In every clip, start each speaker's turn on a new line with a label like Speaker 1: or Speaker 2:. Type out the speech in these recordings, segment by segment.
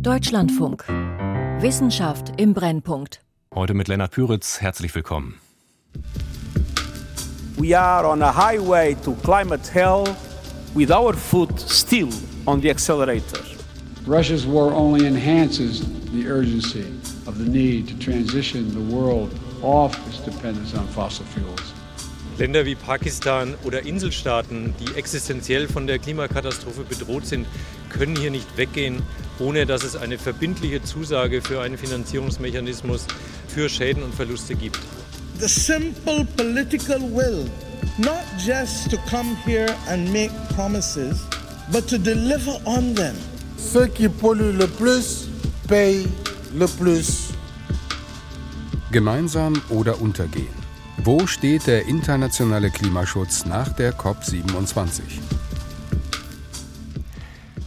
Speaker 1: Deutschlandfunk. Wissenschaft im Brennpunkt.
Speaker 2: Heute mit Lennart Püritz. Herzlich willkommen.
Speaker 3: We are on a highway to climate hell with our foot still on the accelerator.
Speaker 4: Russia's war only enhances the urgency of the need to transition the world off its dependence on fossil fuels.
Speaker 5: Länder wie Pakistan oder Inselstaaten, die existenziell von der Klimakatastrophe bedroht sind, können hier nicht weggehen, ohne dass es eine verbindliche Zusage für einen Finanzierungsmechanismus für Schäden und Verluste gibt.
Speaker 6: The simple political will, not just to come here and make promises, but to deliver on them.
Speaker 7: Ceux qui polluent le plus payent le plus.
Speaker 8: Gemeinsam oder untergehen. Wo steht der internationale Klimaschutz nach der COP27?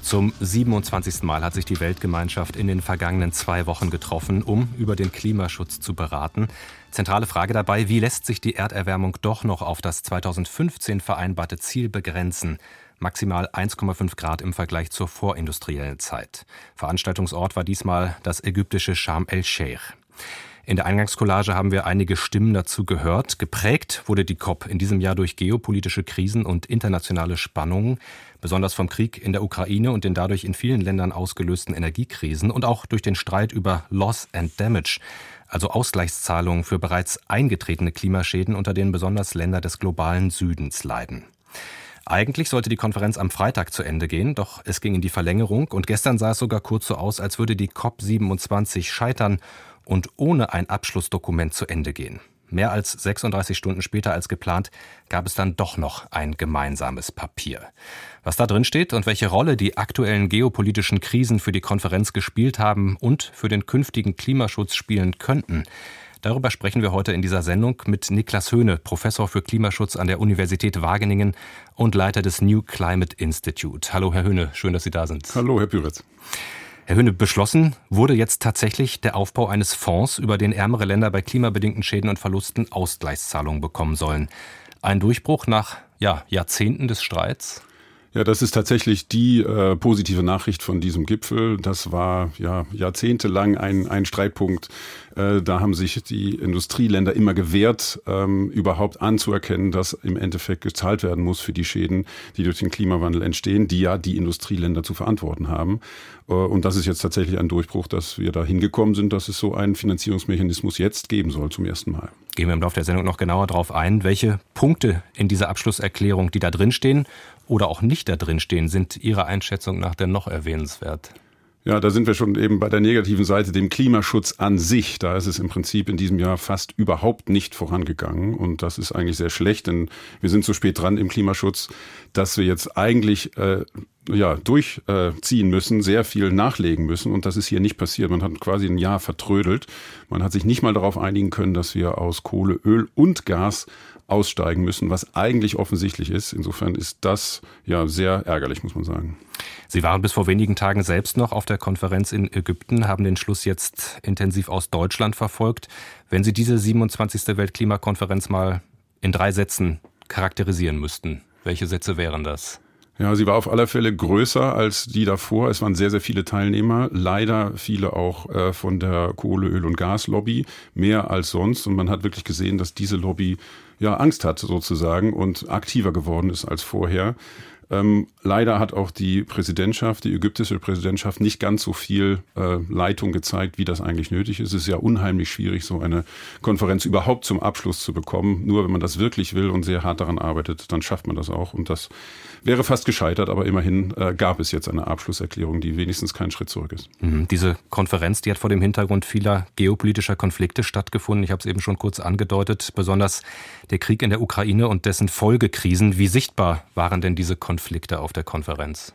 Speaker 2: Zum 27. Mal hat sich die Weltgemeinschaft in den vergangenen zwei Wochen getroffen, um über den Klimaschutz zu beraten. Zentrale Frage dabei, wie lässt sich die Erderwärmung doch noch auf das 2015 vereinbarte Ziel begrenzen? Maximal 1,5 Grad im Vergleich zur vorindustriellen Zeit. Veranstaltungsort war diesmal das ägyptische Sharm el-Sheikh. In der Eingangscollage haben wir einige Stimmen dazu gehört. Geprägt wurde die COP in diesem Jahr durch geopolitische Krisen und internationale Spannungen, besonders vom Krieg in der Ukraine und den dadurch in vielen Ländern ausgelösten Energiekrisen und auch durch den Streit über Loss and Damage, also Ausgleichszahlungen für bereits eingetretene Klimaschäden, unter denen besonders Länder des globalen Südens leiden. Eigentlich sollte die Konferenz am Freitag zu Ende gehen, doch es ging in die Verlängerung und gestern sah es sogar kurz so aus, als würde die COP27 scheitern und ohne ein Abschlussdokument zu Ende gehen. Mehr als 36 Stunden später als geplant gab es dann doch noch ein gemeinsames Papier. Was da drin steht und welche Rolle die aktuellen geopolitischen Krisen für die Konferenz gespielt haben und für den künftigen Klimaschutz spielen könnten, darüber sprechen wir heute in dieser Sendung mit Niklas Höhne, Professor für Klimaschutz an der Universität Wageningen und Leiter des New Climate Institute. Hallo Herr Höhne, schön, dass Sie da sind.
Speaker 9: Hallo Herr Püritz.
Speaker 2: Herr Höhne, beschlossen wurde jetzt tatsächlich der Aufbau eines Fonds, über den ärmere Länder bei klimabedingten Schäden und Verlusten Ausgleichszahlungen bekommen sollen. Ein Durchbruch nach ja, Jahrzehnten des Streits?
Speaker 9: Ja, das ist tatsächlich die äh, positive Nachricht von diesem Gipfel. Das war ja jahrzehntelang ein, ein Streitpunkt. Äh, da haben sich die Industrieländer immer gewehrt, ähm, überhaupt anzuerkennen, dass im Endeffekt gezahlt werden muss für die Schäden, die durch den Klimawandel entstehen, die ja die Industrieländer zu verantworten haben. Äh, und das ist jetzt tatsächlich ein Durchbruch, dass wir da hingekommen sind, dass es so einen Finanzierungsmechanismus jetzt geben soll zum ersten Mal.
Speaker 2: Gehen wir im Laufe der Sendung noch genauer darauf ein, welche Punkte in dieser Abschlusserklärung, die da drin stehen oder auch nicht da drin stehen, sind Ihrer Einschätzung nach denn noch erwähnenswert?
Speaker 9: Ja, da sind wir schon eben bei der negativen Seite, dem Klimaschutz an sich. Da ist es im Prinzip in diesem Jahr fast überhaupt nicht vorangegangen. Und das ist eigentlich sehr schlecht, denn wir sind so spät dran im Klimaschutz, dass wir jetzt eigentlich äh, ja, durchziehen müssen, sehr viel nachlegen müssen. Und das ist hier nicht passiert. Man hat quasi ein Jahr vertrödelt. Man hat sich nicht mal darauf einigen können, dass wir aus Kohle, Öl und Gas aussteigen müssen, was eigentlich offensichtlich ist. Insofern ist das ja sehr ärgerlich, muss man sagen.
Speaker 2: Sie waren bis vor wenigen Tagen selbst noch auf der Konferenz in Ägypten, haben den Schluss jetzt intensiv aus Deutschland verfolgt. Wenn Sie diese 27. Weltklimakonferenz mal in drei Sätzen charakterisieren müssten, welche Sätze wären das?
Speaker 9: Ja, sie war auf alle Fälle größer als die davor. Es waren sehr, sehr viele Teilnehmer. Leider viele auch äh, von der Kohle, Öl und Gaslobby. Mehr als sonst. Und man hat wirklich gesehen, dass diese Lobby ja Angst hat sozusagen und aktiver geworden ist als vorher. Ähm, leider hat auch die Präsidentschaft, die ägyptische Präsidentschaft, nicht ganz so viel äh, Leitung gezeigt, wie das eigentlich nötig ist. Es ist ja unheimlich schwierig, so eine Konferenz überhaupt zum Abschluss zu bekommen. Nur wenn man das wirklich will und sehr hart daran arbeitet, dann schafft man das auch. Und das wäre fast gescheitert, aber immerhin äh, gab es jetzt eine Abschlusserklärung, die wenigstens kein Schritt zurück ist.
Speaker 2: Mhm. Diese Konferenz, die hat vor dem Hintergrund vieler geopolitischer Konflikte stattgefunden. Ich habe es eben schon kurz angedeutet, besonders der Krieg in der Ukraine und dessen Folgekrisen. Wie sichtbar waren denn diese Konflikte auf der Konferenz?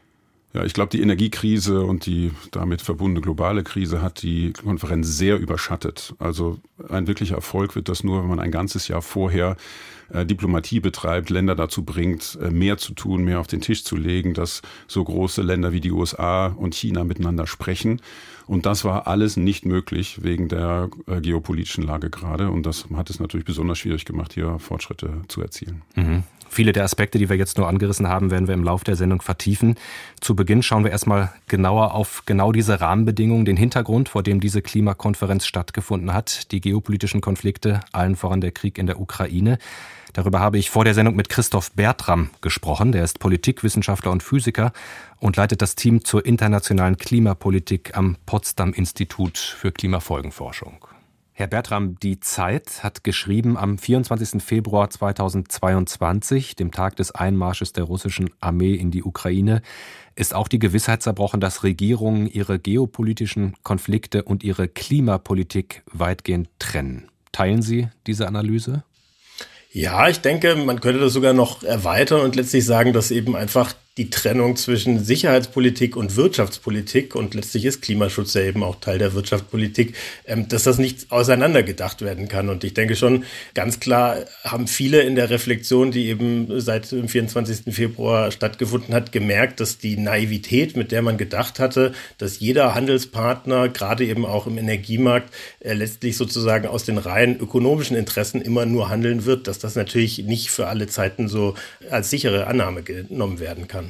Speaker 9: Ja, ich glaube, die Energiekrise und die damit verbundene globale Krise hat die Konferenz sehr überschattet. Also ein wirklicher Erfolg wird das nur, wenn man ein ganzes Jahr vorher äh, Diplomatie betreibt, Länder dazu bringt, äh, mehr zu tun, mehr auf den Tisch zu legen, dass so große Länder wie die USA und China miteinander sprechen. Und das war alles nicht möglich wegen der äh, geopolitischen Lage gerade. Und das hat es natürlich besonders schwierig gemacht, hier Fortschritte zu erzielen.
Speaker 2: Mhm. Viele der Aspekte, die wir jetzt nur angerissen haben, werden wir im Laufe der Sendung vertiefen. Zu Beginn schauen wir erstmal genauer auf genau diese Rahmenbedingungen, den Hintergrund, vor dem diese Klimakonferenz stattgefunden hat, die geopolitischen Konflikte, allen voran der Krieg in der Ukraine. Darüber habe ich vor der Sendung mit Christoph Bertram gesprochen. Der ist Politikwissenschaftler und Physiker und leitet das Team zur internationalen Klimapolitik am Potsdam Institut für Klimafolgenforschung. Herr Bertram, die Zeit hat geschrieben, am 24. Februar 2022, dem Tag des Einmarsches der russischen Armee in die Ukraine, ist auch die Gewissheit zerbrochen, dass Regierungen ihre geopolitischen Konflikte und ihre Klimapolitik weitgehend trennen. Teilen Sie diese Analyse?
Speaker 10: Ja, ich denke, man könnte das sogar noch erweitern und letztlich sagen, dass eben einfach die Trennung zwischen Sicherheitspolitik und Wirtschaftspolitik und letztlich ist Klimaschutz ja eben auch Teil der Wirtschaftspolitik, ähm, dass das nicht auseinandergedacht werden kann. Und ich denke schon, ganz klar haben viele in der Reflexion, die eben seit dem 24. Februar stattgefunden hat, gemerkt, dass die Naivität, mit der man gedacht hatte, dass jeder Handelspartner, gerade eben auch im Energiemarkt, äh, letztlich sozusagen aus den rein ökonomischen Interessen immer nur handeln wird, dass das natürlich nicht für alle Zeiten so als sichere Annahme genommen werden kann.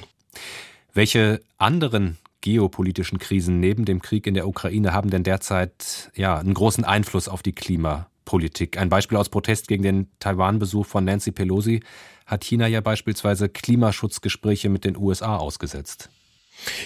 Speaker 2: Welche anderen geopolitischen Krisen neben dem Krieg in der Ukraine haben denn derzeit ja einen großen Einfluss auf die Klimapolitik? Ein Beispiel aus Protest gegen den Taiwan-Besuch von Nancy Pelosi hat China ja beispielsweise Klimaschutzgespräche mit den USA ausgesetzt.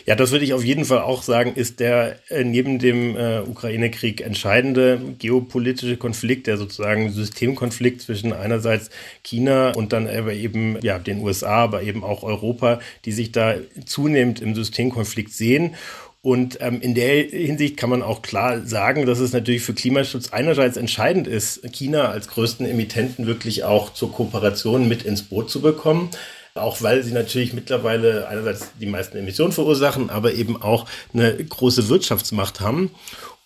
Speaker 10: Ja, das würde ich auf jeden Fall auch sagen, ist der äh, neben dem äh, Ukraine-Krieg entscheidende geopolitische Konflikt, der sozusagen Systemkonflikt zwischen einerseits China und dann aber eben ja den USA, aber eben auch Europa, die sich da zunehmend im Systemkonflikt sehen. Und ähm, in der Hinsicht kann man auch klar sagen, dass es natürlich für Klimaschutz einerseits entscheidend ist, China als größten Emittenten wirklich auch zur Kooperation mit ins Boot zu bekommen auch weil sie natürlich mittlerweile einerseits die meisten Emissionen verursachen, aber eben auch eine große Wirtschaftsmacht haben.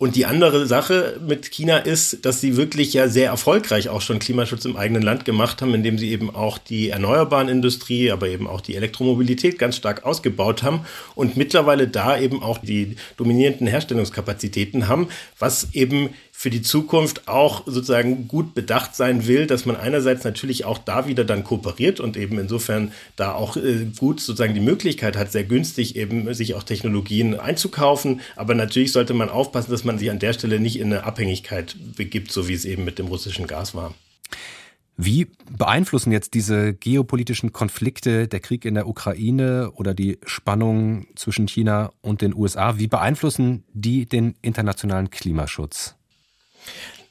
Speaker 10: Und die andere Sache mit China ist, dass sie wirklich ja sehr erfolgreich auch schon Klimaschutz im eigenen Land gemacht haben, indem sie eben auch die erneuerbaren Industrie, aber eben auch die Elektromobilität ganz stark ausgebaut haben und mittlerweile da eben auch die dominierenden Herstellungskapazitäten haben, was eben für die Zukunft auch sozusagen gut bedacht sein will, dass man einerseits natürlich auch da wieder dann kooperiert und eben insofern da auch äh, gut sozusagen die Möglichkeit hat, sehr günstig eben sich auch Technologien einzukaufen. Aber natürlich sollte man aufpassen, dass man sich an der Stelle nicht in eine Abhängigkeit begibt, so wie es eben mit dem russischen Gas war.
Speaker 2: Wie beeinflussen jetzt diese geopolitischen Konflikte, der Krieg in der Ukraine oder die Spannungen zwischen China und den USA, wie beeinflussen die den internationalen Klimaschutz?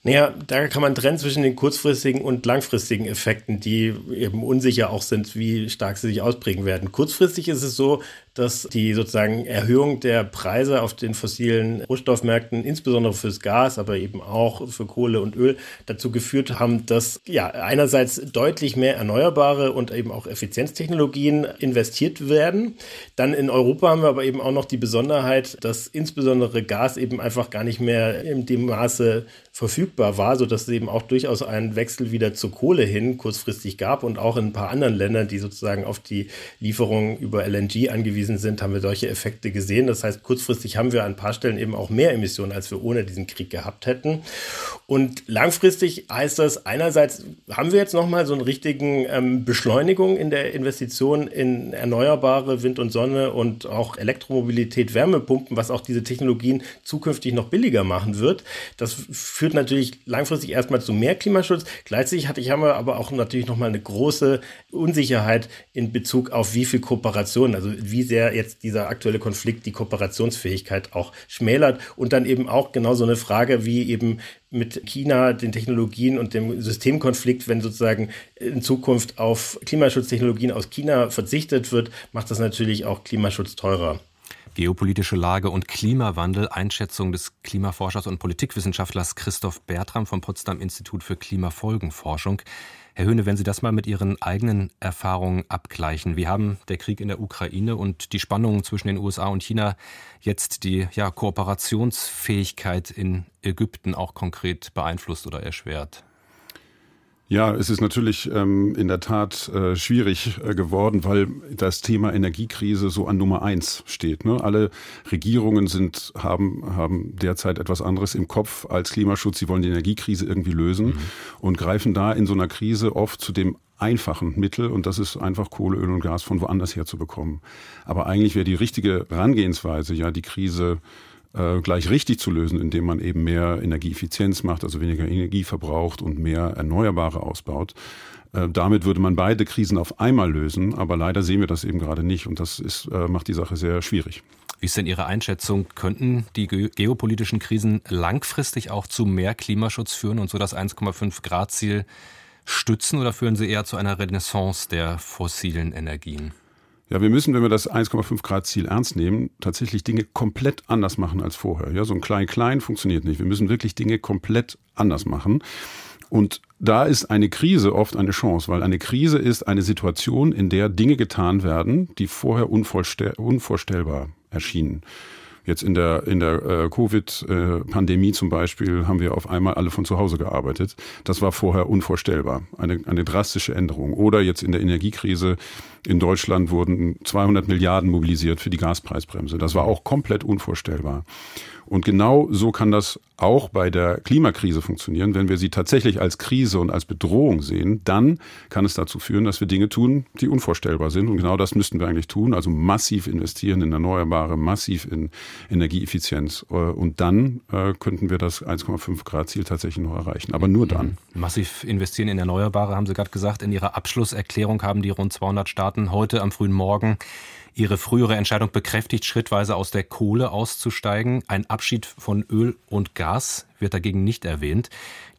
Speaker 10: Naja, da kann man trennen zwischen den kurzfristigen und langfristigen Effekten, die eben unsicher auch sind, wie stark sie sich ausprägen werden. Kurzfristig ist es so, dass die sozusagen Erhöhung der Preise auf den fossilen Rohstoffmärkten, insbesondere fürs Gas, aber eben auch für Kohle und Öl, dazu geführt haben, dass ja einerseits deutlich mehr erneuerbare und eben auch Effizienztechnologien investiert werden. Dann in Europa haben wir aber eben auch noch die Besonderheit, dass insbesondere Gas eben einfach gar nicht mehr in dem Maße verfügbar war, sodass es eben auch durchaus einen Wechsel wieder zur Kohle hin kurzfristig gab und auch in ein paar anderen Ländern, die sozusagen auf die Lieferung über LNG angewiesen angewiesen sind, haben wir solche Effekte gesehen. Das heißt, kurzfristig haben wir an ein paar Stellen eben auch mehr Emissionen, als wir ohne diesen Krieg gehabt hätten. Und langfristig heißt das, einerseits haben wir jetzt nochmal so einen richtigen ähm, Beschleunigung in der Investition in erneuerbare Wind und Sonne und auch Elektromobilität, Wärmepumpen, was auch diese Technologien zukünftig noch billiger machen wird. Das führt natürlich langfristig erstmal zu mehr Klimaschutz. Gleichzeitig hatte ich haben wir aber auch natürlich nochmal eine große Unsicherheit in Bezug auf wie viel Kooperation, also wie sehr jetzt dieser aktuelle Konflikt die Kooperationsfähigkeit auch schmälert und dann eben auch genau so eine Frage wie eben mit China, den Technologien und dem Systemkonflikt, wenn sozusagen in Zukunft auf Klimaschutztechnologien aus China verzichtet wird, macht das natürlich auch Klimaschutz teurer.
Speaker 2: Geopolitische Lage und Klimawandel, Einschätzung des Klimaforschers und Politikwissenschaftlers Christoph Bertram vom Potsdam Institut für Klimafolgenforschung. Herr Höhne, wenn Sie das mal mit Ihren eigenen Erfahrungen abgleichen, wie haben der Krieg in der Ukraine und die Spannungen zwischen den USA und China jetzt die ja, Kooperationsfähigkeit in Ägypten auch konkret beeinflusst oder erschwert?
Speaker 9: Ja, es ist natürlich ähm, in der Tat äh, schwierig äh, geworden, weil das Thema Energiekrise so an Nummer eins steht. Ne? Alle Regierungen sind, haben, haben derzeit etwas anderes im Kopf als Klimaschutz. Sie wollen die Energiekrise irgendwie lösen mhm. und greifen da in so einer Krise oft zu dem einfachen Mittel und das ist einfach Kohle, Öl und Gas von woanders her zu bekommen. Aber eigentlich wäre die richtige Herangehensweise ja die Krise äh, gleich richtig zu lösen, indem man eben mehr Energieeffizienz macht, also weniger Energie verbraucht und mehr Erneuerbare ausbaut. Äh, damit würde man beide Krisen auf einmal lösen, aber leider sehen wir das eben gerade nicht und das ist, äh, macht die Sache sehr schwierig.
Speaker 2: Wie ist denn Ihre Einschätzung? Könnten die geopolitischen Krisen langfristig auch zu mehr Klimaschutz führen und so das 1,5 Grad Ziel stützen oder führen sie eher zu einer Renaissance der fossilen Energien?
Speaker 9: Ja, wir müssen, wenn wir das 1,5 Grad Ziel ernst nehmen, tatsächlich Dinge komplett anders machen als vorher. Ja, so ein Klein-Klein funktioniert nicht. Wir müssen wirklich Dinge komplett anders machen. Und da ist eine Krise oft eine Chance, weil eine Krise ist eine Situation, in der Dinge getan werden, die vorher unvorstellbar erschienen. Jetzt in der, in der äh, Covid-Pandemie zum Beispiel haben wir auf einmal alle von zu Hause gearbeitet. Das war vorher unvorstellbar. Eine, eine drastische Änderung. Oder jetzt in der Energiekrise in Deutschland wurden 200 Milliarden mobilisiert für die Gaspreisbremse. Das war auch komplett unvorstellbar. Und genau so kann das auch bei der Klimakrise funktionieren. Wenn wir sie tatsächlich als Krise und als Bedrohung sehen, dann kann es dazu führen, dass wir Dinge tun, die unvorstellbar sind. Und genau das müssten wir eigentlich tun. Also massiv investieren in Erneuerbare, massiv in Energieeffizienz. Äh, und dann äh, könnten wir das 1,5 Grad Ziel tatsächlich noch erreichen. Aber nur dann.
Speaker 2: Massiv investieren in Erneuerbare, haben Sie gerade gesagt. In Ihrer Abschlusserklärung haben die rund 200 Staaten heute am frühen Morgen ihre frühere Entscheidung bekräftigt, schrittweise aus der Kohle auszusteigen. Ein Abschied von Öl und Gas wird dagegen nicht erwähnt.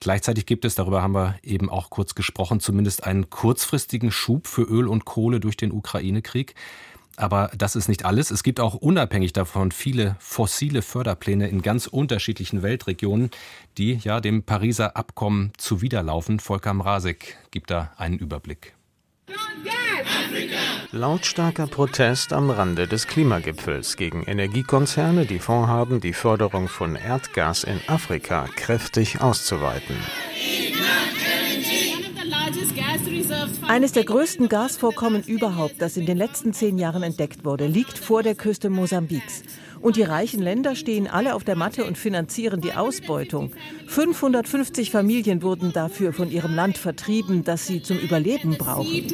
Speaker 2: Gleichzeitig gibt es, darüber haben wir eben auch kurz gesprochen, zumindest einen kurzfristigen Schub für Öl und Kohle durch den Ukraine-Krieg. Aber das ist nicht alles. Es gibt auch unabhängig davon viele fossile Förderpläne in ganz unterschiedlichen Weltregionen, die ja dem Pariser Abkommen zuwiderlaufen. Volker Mrazek gibt da einen Überblick.
Speaker 11: Lautstarker Protest am Rande des Klimagipfels gegen Energiekonzerne, die vorhaben, die Förderung von Erdgas in Afrika kräftig auszuweiten.
Speaker 12: Eines der größten Gasvorkommen überhaupt, das in den letzten zehn Jahren entdeckt wurde, liegt vor der Küste Mosambiks. Und die reichen Länder stehen alle auf der Matte und finanzieren die Ausbeutung. 550 Familien wurden dafür von ihrem Land vertrieben, das sie zum Überleben brauchen.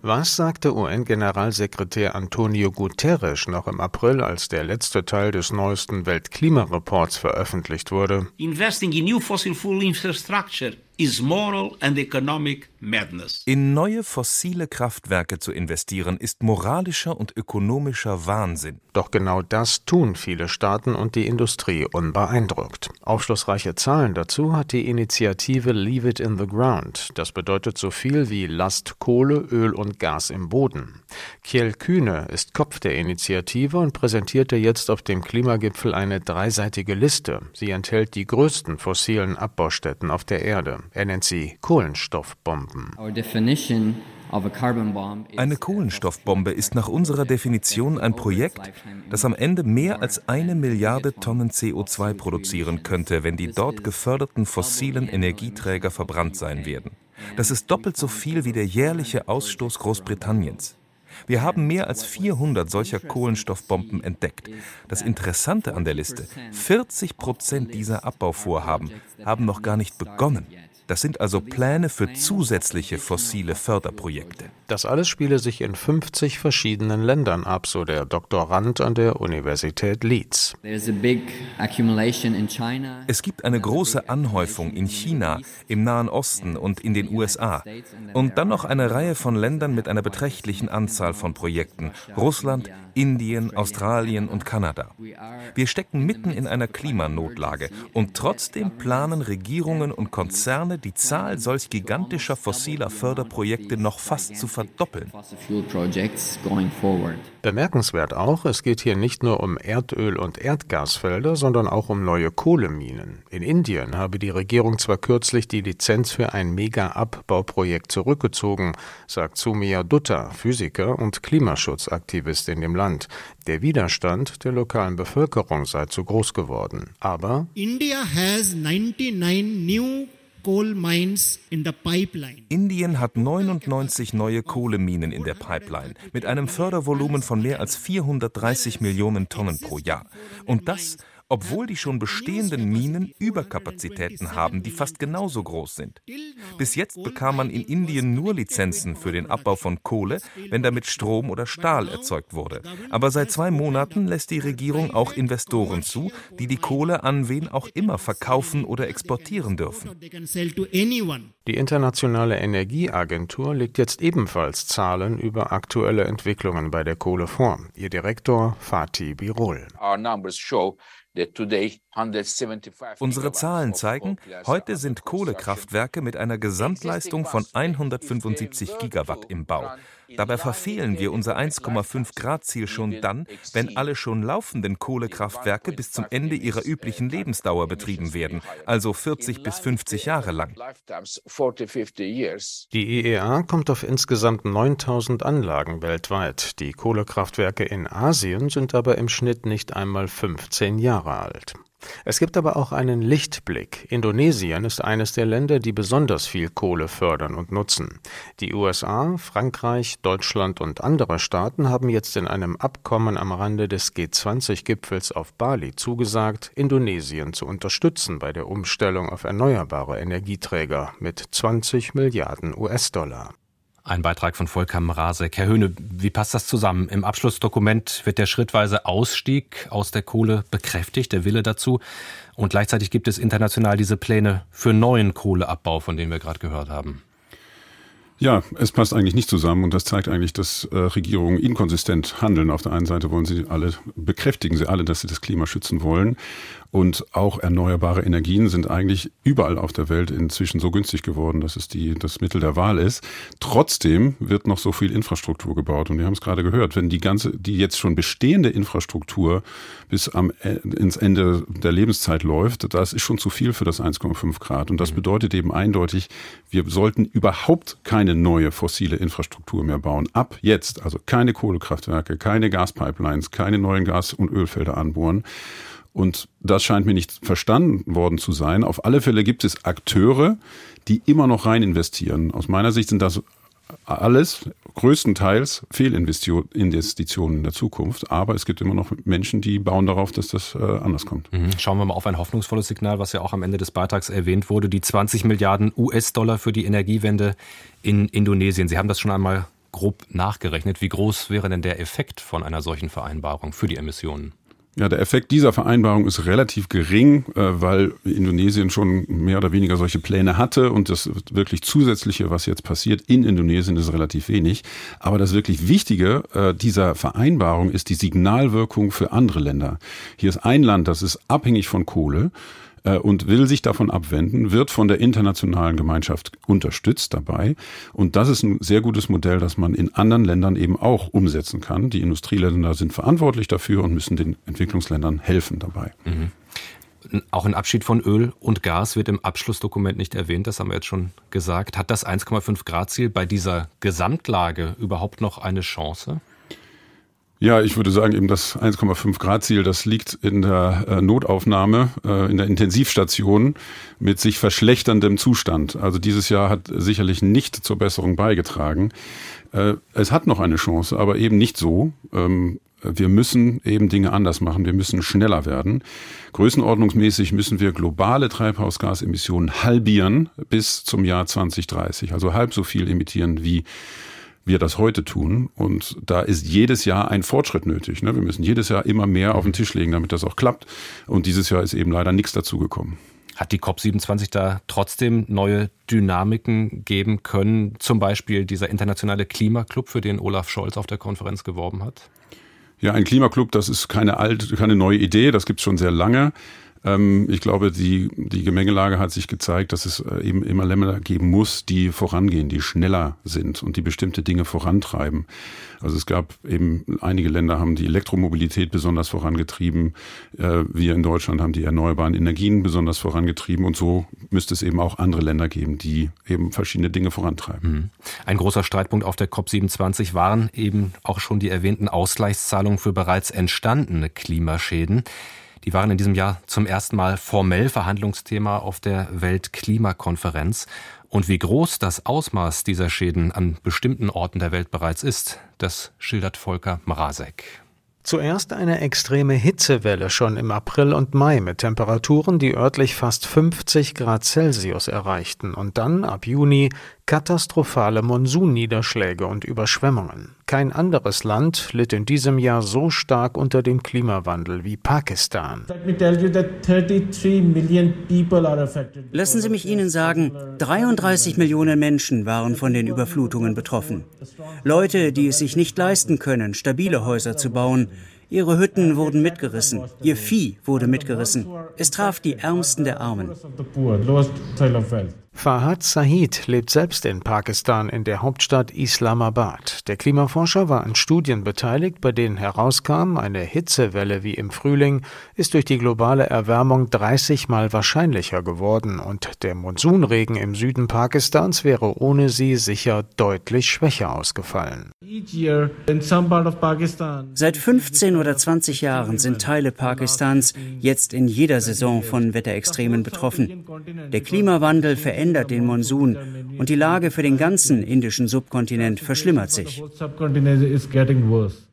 Speaker 11: Was sagte UN-Generalsekretär Antonio Guterres noch im April, als der letzte Teil des neuesten Weltklimareports veröffentlicht wurde?
Speaker 13: Investing in new fossil fuel infrastructure is moral and economic madness.
Speaker 14: In neue fossile Kraftwerke zu investieren, ist moralischer und ökonomischer Wahnsinn.
Speaker 11: Doch genau das tun viele Staaten und die Industrie unbeeindruckt. Aufschlussreiche Zahlen dazu hat die Initiative Leave It in the Ground. Das bedeutet so viel wie lasst Kohle, Öl und Gas im Boden. Kjell Kühne ist Kopf der Initiative und präsentierte jetzt auf dem Klimagipfel eine dreiseitige Liste. Sie enthält die größten fossilen Abbaustätten auf der Erde. Er nennt sie Kohlenstoffbomben.
Speaker 14: Eine Kohlenstoffbombe ist nach unserer Definition ein Projekt, das am Ende mehr als eine Milliarde Tonnen CO2 produzieren könnte, wenn die dort geförderten fossilen Energieträger verbrannt sein werden. Das ist doppelt so viel wie der jährliche Ausstoß Großbritanniens. Wir haben mehr als 400 solcher Kohlenstoffbomben entdeckt. Das Interessante an der Liste, 40 Prozent dieser Abbauvorhaben haben noch gar nicht begonnen. Das sind also Pläne für zusätzliche fossile Förderprojekte.
Speaker 11: Das alles spiele sich in 50 verschiedenen Ländern ab, so der Doktorand an der Universität Leeds.
Speaker 14: Es gibt eine große Anhäufung in China, im Nahen Osten und in den USA. Und dann noch eine Reihe von Ländern mit einer beträchtlichen Anzahl von Projekten. Russland, Indien, Australien und Kanada. Wir stecken mitten in einer Klimanotlage und trotzdem planen Regierungen und Konzerne die Zahl solch gigantischer fossiler Förderprojekte noch fast zu verdoppeln.
Speaker 11: Bemerkenswert auch, es geht hier nicht nur um Erdöl- und Erdgasfelder, sondern auch um neue Kohleminen. In Indien habe die Regierung zwar kürzlich die Lizenz für ein Mega-Abbauprojekt zurückgezogen, sagt Sumia Dutta, Physiker und Klimaschutzaktivist in dem Land. Der Widerstand der lokalen Bevölkerung sei zu groß geworden. Aber
Speaker 15: India has 99 new
Speaker 14: Indien hat 99 neue Kohleminen in der Pipeline mit einem Fördervolumen von mehr als 430 Millionen Tonnen pro Jahr. Und das obwohl die schon bestehenden Minen Überkapazitäten haben, die fast genauso groß sind. Bis jetzt bekam man in Indien nur Lizenzen für den Abbau von Kohle, wenn damit Strom oder Stahl erzeugt wurde. Aber seit zwei Monaten lässt die Regierung auch Investoren zu, die die Kohle an wen auch immer verkaufen oder exportieren dürfen.
Speaker 11: Die Internationale Energieagentur legt jetzt ebenfalls Zahlen über aktuelle Entwicklungen bei der Kohle vor. Ihr Direktor Fatih Birol.
Speaker 14: Unsere Zahlen zeigen, heute sind Kohlekraftwerke mit einer Gesamtleistung von 175 Gigawatt im Bau. Dabei verfehlen wir unser 1,5 Grad Ziel schon dann, wenn alle schon laufenden Kohlekraftwerke bis zum Ende ihrer üblichen Lebensdauer betrieben werden, also 40 bis 50 Jahre lang.
Speaker 11: Die IEA kommt auf insgesamt 9000 Anlagen weltweit. Die Kohlekraftwerke in Asien sind aber im Schnitt nicht einmal 15 Jahre alt. Es gibt aber auch einen Lichtblick. Indonesien ist eines der Länder, die besonders viel Kohle fördern und nutzen. Die USA, Frankreich, Deutschland und andere Staaten haben jetzt in einem Abkommen am Rande des G20-Gipfels auf Bali zugesagt, Indonesien zu unterstützen bei der Umstellung auf erneuerbare Energieträger mit 20 Milliarden US-Dollar.
Speaker 2: Ein Beitrag von Volker Mrazek. Herr Höhne, wie passt das zusammen? Im Abschlussdokument wird der schrittweise Ausstieg aus der Kohle bekräftigt, der Wille dazu. Und gleichzeitig gibt es international diese Pläne für neuen Kohleabbau, von denen wir gerade gehört haben.
Speaker 9: Ja, es passt eigentlich nicht zusammen und das zeigt eigentlich, dass äh, Regierungen inkonsistent handeln. Auf der einen Seite wollen sie alle, bekräftigen sie alle, dass sie das Klima schützen wollen. Und auch erneuerbare Energien sind eigentlich überall auf der Welt inzwischen so günstig geworden, dass es die, das Mittel der Wahl ist. Trotzdem wird noch so viel Infrastruktur gebaut. Und wir haben es gerade gehört, wenn die ganze, die jetzt schon bestehende Infrastruktur bis am, äh, ins Ende der Lebenszeit läuft, das ist schon zu viel für das 1,5 Grad. Und das mhm. bedeutet eben eindeutig, wir sollten überhaupt keine neue fossile Infrastruktur mehr bauen. Ab jetzt, also keine Kohlekraftwerke, keine Gaspipelines, keine neuen Gas- und Ölfelder anbohren. Und das scheint mir nicht verstanden worden zu sein. Auf alle Fälle gibt es Akteure, die immer noch rein investieren. Aus meiner Sicht sind das alles größtenteils Fehlinvestitionen in der Zukunft. Aber es gibt immer noch Menschen, die bauen darauf, dass das äh, anders kommt.
Speaker 2: Mhm. Schauen wir mal auf ein hoffnungsvolles Signal, was ja auch am Ende des Beitrags erwähnt wurde. Die 20 Milliarden US-Dollar für die Energiewende in Indonesien. Sie haben das schon einmal grob nachgerechnet. Wie groß wäre denn der Effekt von einer solchen Vereinbarung für die Emissionen?
Speaker 9: Ja, der Effekt dieser Vereinbarung ist relativ gering, äh, weil Indonesien schon mehr oder weniger solche Pläne hatte und das wirklich zusätzliche, was jetzt passiert in Indonesien, ist relativ wenig. Aber das wirklich Wichtige äh, dieser Vereinbarung ist die Signalwirkung für andere Länder. Hier ist ein Land, das ist abhängig von Kohle und will sich davon abwenden, wird von der internationalen Gemeinschaft unterstützt dabei. Und das ist ein sehr gutes Modell, das man in anderen Ländern eben auch umsetzen kann. Die Industrieländer sind verantwortlich dafür und müssen den Entwicklungsländern helfen dabei.
Speaker 2: Mhm. Auch ein Abschied von Öl und Gas wird im Abschlussdokument nicht erwähnt, das haben wir jetzt schon gesagt. Hat das 1,5 Grad Ziel bei dieser Gesamtlage überhaupt noch eine Chance?
Speaker 9: Ja, ich würde sagen, eben das 1,5 Grad Ziel, das liegt in der äh, Notaufnahme, äh, in der Intensivstation mit sich verschlechterndem Zustand. Also dieses Jahr hat sicherlich nicht zur Besserung beigetragen. Äh, es hat noch eine Chance, aber eben nicht so. Ähm, wir müssen eben Dinge anders machen. Wir müssen schneller werden. Größenordnungsmäßig müssen wir globale Treibhausgasemissionen halbieren bis zum Jahr 2030. Also halb so viel emittieren wie wir das heute tun. Und da ist jedes Jahr ein Fortschritt nötig. Ne? Wir müssen jedes Jahr immer mehr auf den Tisch legen, damit das auch klappt. Und dieses Jahr ist eben leider nichts dazu gekommen.
Speaker 2: Hat die COP27 da trotzdem neue Dynamiken geben können? Zum Beispiel dieser internationale Klimaclub, für den Olaf Scholz auf der Konferenz geworben hat?
Speaker 9: Ja, ein Klimaclub, das ist keine alte, keine neue Idee, das gibt es schon sehr lange. Ähm, ich glaube, die, die Gemengelage hat sich gezeigt, dass es äh, eben immer Länder geben muss, die vorangehen, die schneller sind und die bestimmte Dinge vorantreiben. Also es gab eben, einige Länder haben die Elektromobilität besonders vorangetrieben. Äh, wir in Deutschland haben die erneuerbaren Energien besonders vorangetrieben und so müsste es eben auch andere Länder geben, die eben verschiedene Dinge vorantreiben. Mhm.
Speaker 2: Ein großer Streitpunkt auf der COP27 waren eben auch schon die erwähnten Ausgleichszahlungen für bereits entstandene Klimaschäden. Die waren in diesem Jahr zum ersten Mal formell Verhandlungsthema auf der Weltklimakonferenz. Und wie groß das Ausmaß dieser Schäden an bestimmten Orten der Welt bereits ist, das schildert Volker Mrazek.
Speaker 11: Zuerst eine extreme Hitzewelle schon im April und Mai mit Temperaturen, die örtlich fast 50 Grad Celsius erreichten und dann ab Juni katastrophale Monsunniederschläge und Überschwemmungen. Kein anderes Land litt in diesem Jahr so stark unter dem Klimawandel wie Pakistan.
Speaker 16: Lassen Sie mich Ihnen sagen, 33 Millionen Menschen waren von den Überflutungen betroffen. Leute, die es sich nicht leisten können, stabile Häuser zu bauen, Ihre Hütten wurden mitgerissen, ihr Vieh wurde mitgerissen. Es traf die Ärmsten der Armen.
Speaker 11: Fahad Sahid lebt selbst in Pakistan in der Hauptstadt Islamabad. Der Klimaforscher war an Studien beteiligt, bei denen herauskam, eine Hitzewelle wie im Frühling ist durch die globale Erwärmung 30 mal wahrscheinlicher geworden und der Monsunregen im Süden Pakistans wäre ohne sie sicher deutlich schwächer ausgefallen.
Speaker 16: Seit 15 oder 20 Jahren sind Teile Pakistans jetzt in jeder Saison von Wetterextremen betroffen. Der Klimawandel verändert verändert den Monsun und die Lage für den ganzen indischen Subkontinent verschlimmert sich.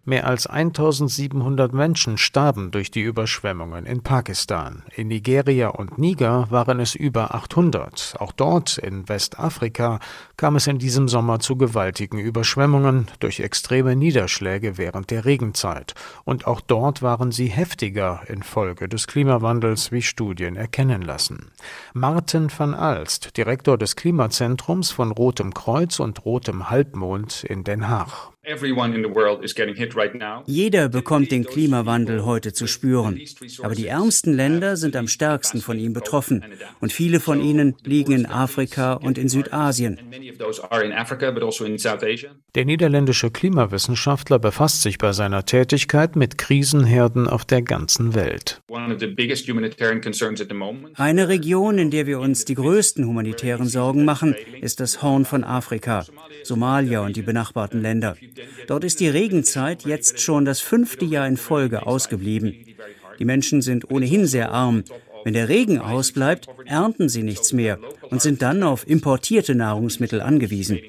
Speaker 11: Mehr als 1700 Menschen starben durch die Überschwemmungen in Pakistan. In Nigeria und Niger waren es über 800. Auch dort in Westafrika kam es in diesem Sommer zu gewaltigen Überschwemmungen durch extreme Niederschläge während der Regenzeit. Und auch dort waren sie heftiger infolge des Klimawandels, wie Studien erkennen lassen. Martin van Alst, Direktor des Klimazentrums von Rotem Kreuz und Rotem Halbmond in Den Haag.
Speaker 16: Jeder bekommt den Klimawandel heute zu spüren. Aber die ärmsten Länder sind am stärksten von ihm betroffen. Und viele von ihnen liegen in Afrika und in Südasien.
Speaker 11: Also der niederländische Klimawissenschaftler befasst sich bei seiner Tätigkeit mit Krisenherden auf der ganzen Welt.
Speaker 16: Eine Region, in der wir uns die größten humanitären Sorgen machen, ist das Horn von Afrika, Somalia und die benachbarten Länder. Dort ist die Regenzeit jetzt schon das fünfte Jahr in Folge ausgeblieben. Die Menschen sind ohnehin sehr arm. Wenn der Regen ausbleibt, ernten sie nichts mehr und sind dann auf importierte Nahrungsmittel angewiesen.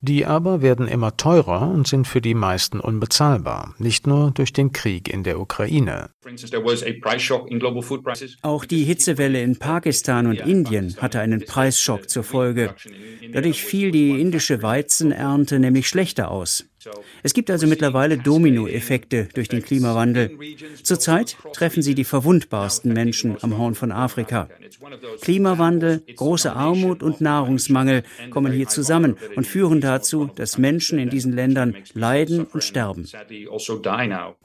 Speaker 11: Die aber werden immer teurer und sind für die meisten unbezahlbar, nicht nur durch den Krieg in der Ukraine.
Speaker 16: Auch die Hitzewelle in Pakistan und Indien hatte einen Preisschock zur Folge. Dadurch fiel die indische Weizenernte nämlich schlechter aus. Es gibt also mittlerweile Dominoeffekte durch den Klimawandel. Zurzeit treffen sie die verwundbarsten Menschen am Horn von Afrika. Klimawandel, große Armut und Nahrungsmangel kommen hier zusammen und führen dazu, dass Menschen in diesen Ländern leiden und sterben.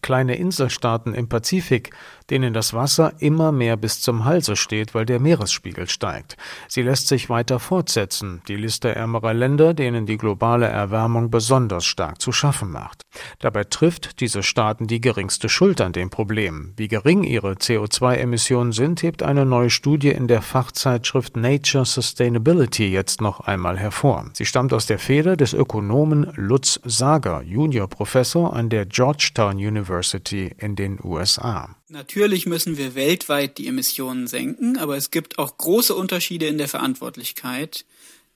Speaker 11: Kleine Inselstaaten im Pazifik, denen das Wasser immer mehr bis zum Halse steht, weil der Meeresspiegel steigt. Sie lässt sich weiter fortsetzen, die Liste ärmerer Länder, denen die globale Erwärmung besonders stark zu schaffen macht. Dabei trifft diese Staaten die geringste Schuld an dem Problem. Wie gering ihre CO2-Emissionen sind, hebt eine neue Studie in der Fachzeitschrift Nature Sustainability jetzt noch einmal hervor. Sie stammt aus der Feder des Ökonomen Lutz Sager, Juniorprofessor an der Georgetown University in den USA.
Speaker 17: Natürlich müssen wir weltweit die Emissionen senken, aber es gibt auch große Unterschiede in der Verantwortlichkeit.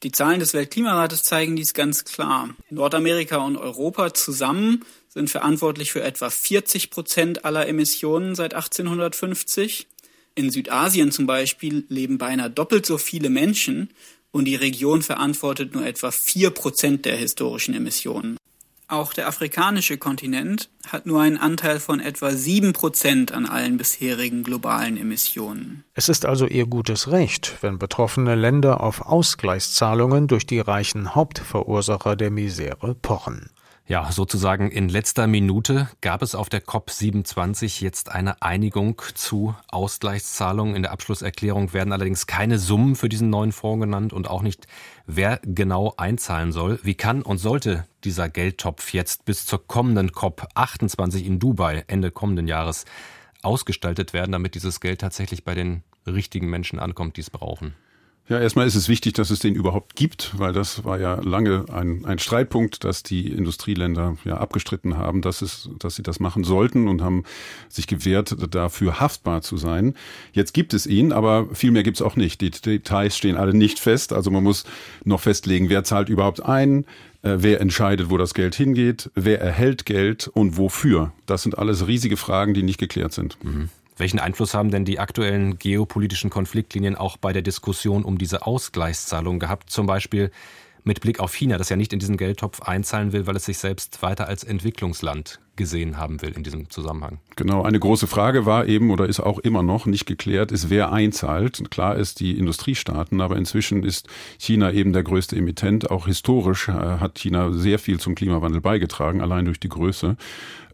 Speaker 17: Die Zahlen des Weltklimarates zeigen dies ganz klar. Nordamerika und Europa zusammen sind verantwortlich für etwa 40 Prozent aller Emissionen seit 1850. In Südasien zum Beispiel leben beinahe doppelt so viele Menschen und die Region verantwortet nur etwa vier Prozent der historischen Emissionen. Auch der afrikanische Kontinent hat nur einen Anteil von etwa sieben Prozent an allen bisherigen globalen Emissionen.
Speaker 11: Es ist also ihr gutes Recht, wenn betroffene Länder auf Ausgleichszahlungen durch die reichen Hauptverursacher der Misere pochen.
Speaker 2: Ja, sozusagen in letzter Minute gab es auf der COP27 jetzt eine Einigung zu Ausgleichszahlungen. In der Abschlusserklärung werden allerdings keine Summen für diesen neuen Fonds genannt und auch nicht, wer genau einzahlen soll. Wie kann und sollte dieser Geldtopf jetzt bis zur kommenden COP28 in Dubai Ende kommenden Jahres ausgestaltet werden, damit dieses Geld tatsächlich bei den richtigen Menschen ankommt, die es brauchen?
Speaker 9: Ja, erstmal ist es wichtig, dass es den überhaupt gibt, weil das war ja lange ein, ein Streitpunkt, dass die Industrieländer ja abgestritten haben, dass, es, dass sie das machen sollten und haben sich gewehrt, dafür haftbar zu sein. Jetzt gibt es ihn, aber viel mehr gibt es auch nicht. Die Details stehen alle nicht fest. Also man muss noch festlegen, wer zahlt überhaupt ein, Äh, wer entscheidet, wo das Geld hingeht? Wer erhält Geld und wofür? Das sind alles riesige Fragen, die nicht geklärt sind.
Speaker 2: Mhm. Welchen Einfluss haben denn die aktuellen geopolitischen Konfliktlinien auch bei der Diskussion um diese Ausgleichszahlung gehabt? Zum Beispiel mit Blick auf China, das ja nicht in diesen Geldtopf einzahlen will, weil es sich selbst weiter als Entwicklungsland gesehen haben will in diesem Zusammenhang.
Speaker 9: Genau, eine große Frage war eben oder ist auch immer noch nicht geklärt, ist wer einzahlt. Klar ist die Industriestaaten, aber inzwischen ist China eben der größte Emittent. Auch historisch äh, hat China sehr viel zum Klimawandel beigetragen, allein durch die Größe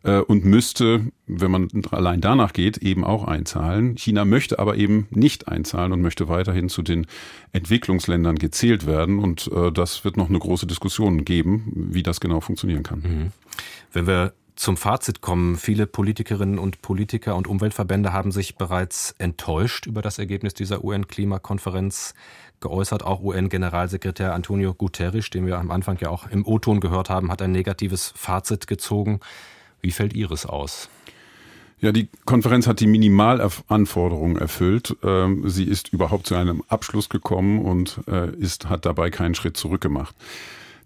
Speaker 9: äh, und müsste, wenn man allein danach geht, eben auch einzahlen. China möchte aber eben nicht einzahlen und möchte weiterhin zu den Entwicklungsländern gezählt werden. Und äh, das wird noch eine große Diskussion geben, wie das genau funktionieren kann.
Speaker 2: Mhm. Wenn wir zum Fazit kommen. Viele Politikerinnen und Politiker und Umweltverbände haben sich bereits enttäuscht über das Ergebnis dieser UN-Klimakonferenz geäußert. Auch UN-Generalsekretär Antonio Guterres, den wir am Anfang ja auch im O-Ton gehört haben, hat ein negatives Fazit gezogen. Wie fällt Ihres aus?
Speaker 9: Ja, die Konferenz hat die Minimalanforderungen erfüllt. Ähm, sie ist überhaupt zu einem Abschluss gekommen und äh, ist, hat dabei keinen Schritt zurückgemacht.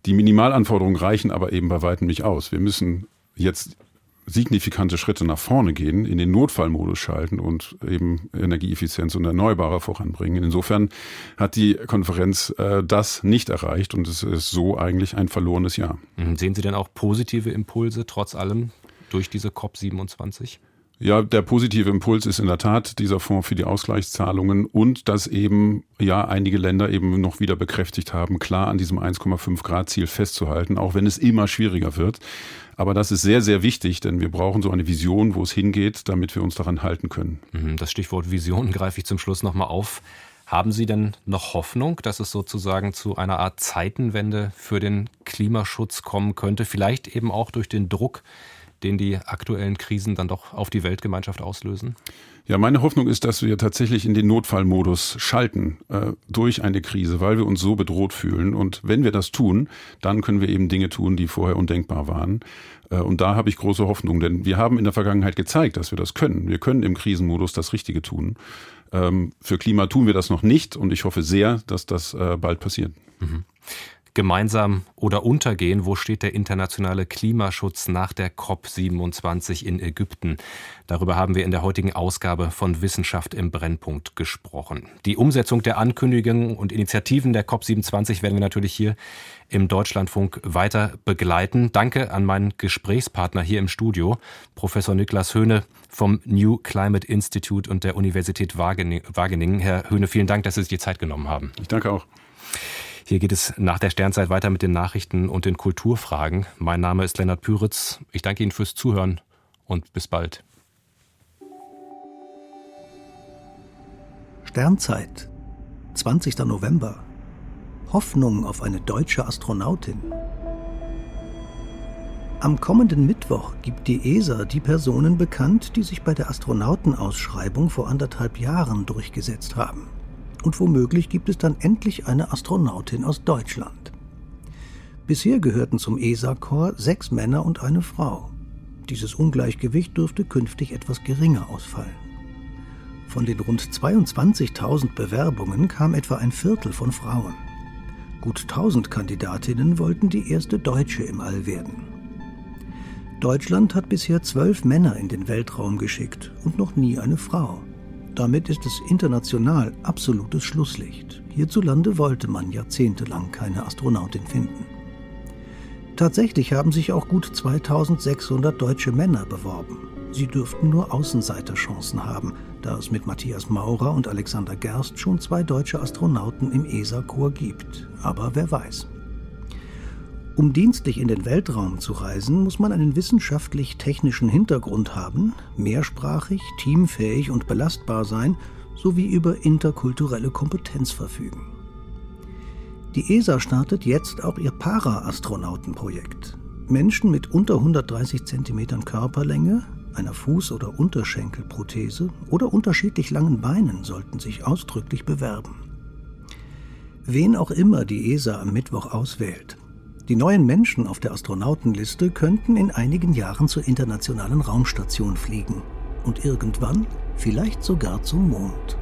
Speaker 9: Die Minimalanforderungen reichen aber eben bei weitem nicht aus. Wir müssen jetzt signifikante Schritte nach vorne gehen, in den Notfallmodus schalten und eben Energieeffizienz und Erneuerbare voranbringen. Insofern hat die Konferenz äh, das nicht erreicht und es ist so eigentlich ein verlorenes Jahr.
Speaker 2: Mhm. Sehen Sie denn auch positive Impulse trotz allem durch diese COP27?
Speaker 9: Ja, der positive Impuls ist in der Tat dieser Fonds für die Ausgleichszahlungen und dass eben ja einige Länder eben noch wieder bekräftigt haben, klar an diesem 1,5 Grad Ziel festzuhalten, auch wenn es immer schwieriger wird. Aber das ist sehr, sehr wichtig, denn wir brauchen so eine Vision, wo es hingeht, damit wir uns daran halten können.
Speaker 2: Mhm, das Stichwort Vision greife ich zum Schluss nochmal auf. Haben Sie denn noch Hoffnung, dass es sozusagen zu einer Art Zeitenwende für den Klimaschutz kommen könnte? Vielleicht eben auch durch den Druck, den die aktuellen Krisen dann doch auf die Weltgemeinschaft auslösen?
Speaker 9: Ja, meine Hoffnung ist, dass wir tatsächlich in den Notfallmodus schalten äh, durch eine Krise, weil wir uns so bedroht fühlen. Und wenn wir das tun, dann können wir eben Dinge tun, die vorher undenkbar waren. Äh, und da habe ich große Hoffnung, denn wir haben in der Vergangenheit gezeigt, dass wir das können. Wir können im Krisenmodus das Richtige tun. Ähm, für Klima tun wir das noch nicht und ich hoffe sehr, dass das äh, bald passiert.
Speaker 2: Mhm gemeinsam oder untergehen? Wo steht der internationale Klimaschutz nach der COP27 in Ägypten? Darüber haben wir in der heutigen Ausgabe von Wissenschaft im Brennpunkt gesprochen. Die Umsetzung der Ankündigungen und Initiativen der COP27 werden wir natürlich hier im Deutschlandfunk weiter begleiten. Danke an meinen Gesprächspartner hier im Studio, Professor Niklas Höhne vom New Climate Institute und der Universität Wageningen. Herr Höhne, vielen Dank, dass Sie sich die Zeit genommen haben.
Speaker 9: Ich danke auch.
Speaker 2: Hier geht es nach der Sternzeit weiter mit den Nachrichten und den Kulturfragen. Mein Name ist Lennart Püritz. Ich danke Ihnen fürs Zuhören und bis bald.
Speaker 18: Sternzeit, 20. November. Hoffnung auf eine deutsche Astronautin. Am kommenden Mittwoch gibt die ESA die Personen bekannt, die sich bei der Astronautenausschreibung vor anderthalb Jahren durchgesetzt haben und womöglich gibt es dann endlich eine Astronautin aus Deutschland. Bisher gehörten zum ESA-Korps sechs Männer und eine Frau. Dieses Ungleichgewicht dürfte künftig etwas geringer ausfallen. Von den rund 22.000 Bewerbungen kam etwa ein Viertel von Frauen. Gut 1000 Kandidatinnen wollten die erste Deutsche im All werden. Deutschland hat bisher zwölf Männer in den Weltraum geschickt und noch nie eine Frau. Damit ist es international absolutes Schlusslicht. Hierzulande wollte man jahrzehntelang keine Astronautin finden. Tatsächlich haben sich auch gut 2600 deutsche Männer beworben. Sie dürften nur Außenseiterchancen haben, da es mit Matthias Maurer und Alexander Gerst schon zwei deutsche Astronauten im ESA-Chor gibt. Aber wer weiß. Um dienstlich in den Weltraum zu reisen, muss man einen wissenschaftlich-technischen Hintergrund haben, mehrsprachig, teamfähig und belastbar sein sowie über interkulturelle Kompetenz verfügen. Die ESA startet jetzt auch ihr Para-Astronautenprojekt. Menschen mit unter 130 cm Körperlänge, einer Fuß- oder Unterschenkelprothese oder unterschiedlich langen Beinen sollten sich ausdrücklich bewerben. Wen auch immer die ESA am Mittwoch auswählt, die neuen Menschen auf der Astronautenliste könnten in einigen Jahren zur internationalen Raumstation fliegen und irgendwann vielleicht sogar zum Mond.